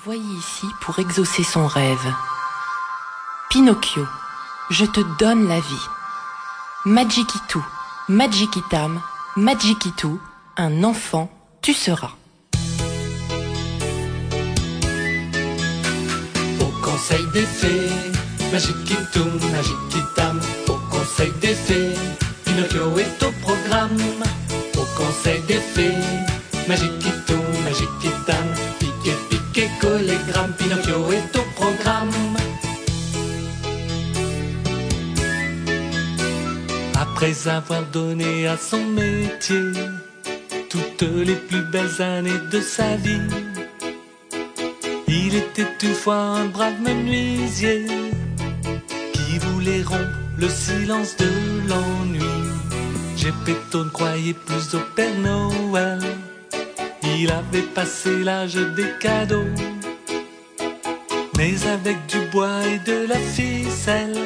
envoyé ici pour exaucer son rêve. Pinocchio, je te donne la vie. Magikitu, Magikitam, Magikitu, un enfant, tu seras. Au conseil des fées, Magikitu, Magikitam, au conseil des fées, Pinocchio est au programme. Au conseil des fées, Magikitu, Magikitam, Après avoir donné à son métier toutes les plus belles années de sa vie, il était une fois un brave menuisier qui voulait rompre le silence de l'ennui. Gepetto ne croyait plus au Père Noël, il avait passé l'âge des cadeaux. Mais avec du bois et de la ficelle,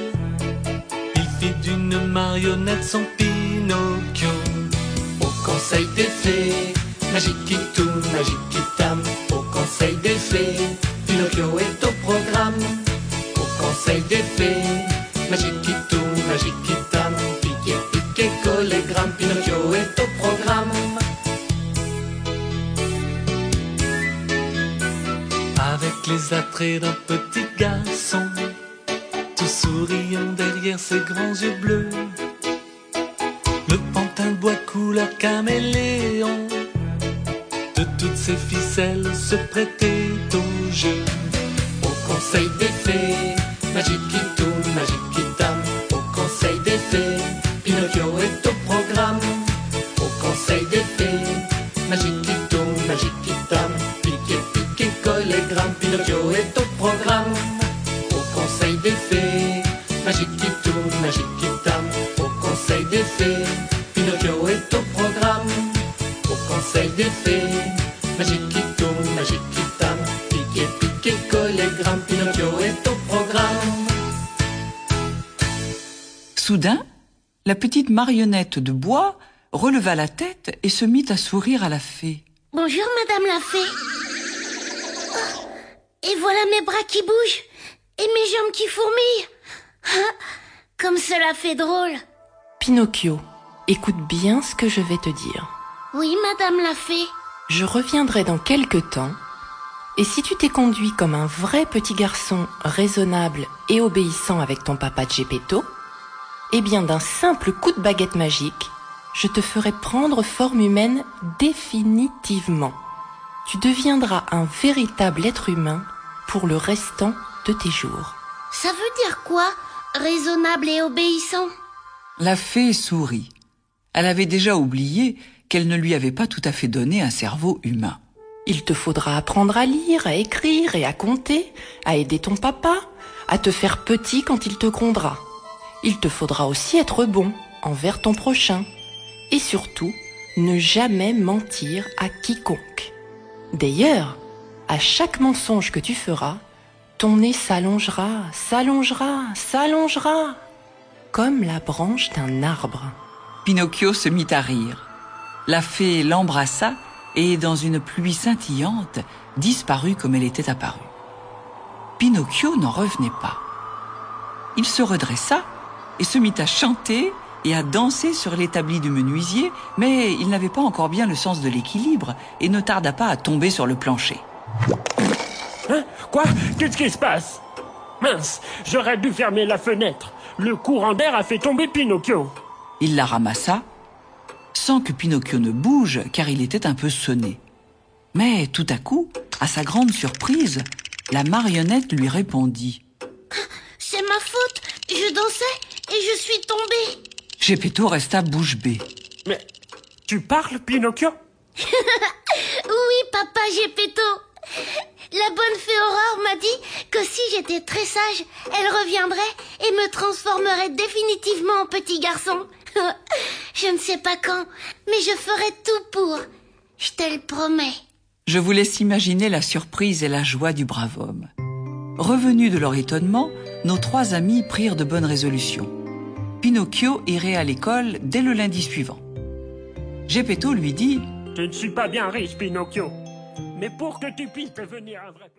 d'une marionnette son Pinocchio. Au conseil des fées, Magikitu, Magikitam, au conseil des fées, Pinocchio est au programme. Au conseil des fées, Magikitu, Magikitam, piqué, piqué, collégramme, Pinocchio est au programme. Avec les attraits d'un petit garçon, souriant derrière ses grands yeux bleus. Le pantin de bois couleur caméléon, de toutes ses ficelles se prêtait au jeu. Au conseil des fées, Magikitu, Magikitam, au conseil des fées, Pinocchio est conseil des fées, piqué, piqué, collégramme, Pinocchio est au programme. Soudain, la petite marionnette de bois releva la tête et se mit à sourire à la fée. Bonjour, Madame la Fée. Oh, Et voilà mes bras qui bougent et mes jambes qui fourmillent. Ah, Comme cela fait drôle. Pinocchio, écoute bien ce que je vais te dire. Oui, Madame la Fée. Je reviendrai dans quelque temps, et si tu t'es conduit comme un vrai petit garçon raisonnable et obéissant avec ton papa Geppetto, eh bien d'un simple coup de baguette magique, je te ferai prendre forme humaine définitivement. Tu deviendras un véritable être humain pour le restant de tes jours. Ça veut dire quoi Raisonnable et obéissant? La fée sourit. Elle avait déjà oublié qu'elle ne lui avait pas tout à fait donné un cerveau humain. Il te faudra apprendre à lire, à écrire et à compter, à aider ton papa, à te faire petit quand il te grondera. Il te faudra aussi être bon envers ton prochain. Et surtout, ne jamais mentir à quiconque. D'ailleurs, à chaque mensonge que tu feras, ton nez s'allongera, s'allongera, s'allongera, comme la branche d'un arbre. Pinocchio se mit à rire. La fée l'embrassa et, dans une pluie scintillante, disparut comme elle était apparue. Pinocchio n'en revenait pas. Il se redressa et se mit à chanter et à danser sur l'établi du menuisier, mais il n'avait pas encore bien le sens de l'équilibre et ne tarda pas à tomber sur le plancher. Hein? Quoi? Qu'est-ce qui se passe? Mince, j'aurais dû fermer la fenêtre. Le courant d'air a fait tomber Pinocchio. Il la ramassa, sans que Pinocchio ne bouge, car il était un peu sonné. Mais tout à coup, à sa grande surprise, la marionnette lui répondit. C'est ma faute. Je dansais et je suis tombée. Geppetto resta bouche bée. Mais tu parles, Pinocchio? Oui, papa Geppetto. La bonne fée Aurore m'a dit que si j'étais très sage, elle reviendrait et me transformerait définitivement en petit garçon. je ne sais pas quand, mais je ferai tout pour. Je te le promets. Je vous laisse imaginer la surprise et la joie du brave homme. Revenus de leur étonnement, nos trois amis prirent de bonnes résolutions. Pinocchio irait à l'école dès le lundi suivant. Geppetto lui dit Je ne suis pas bien riche, Pinocchio. Mais pour que tu puisses devenir un vrai...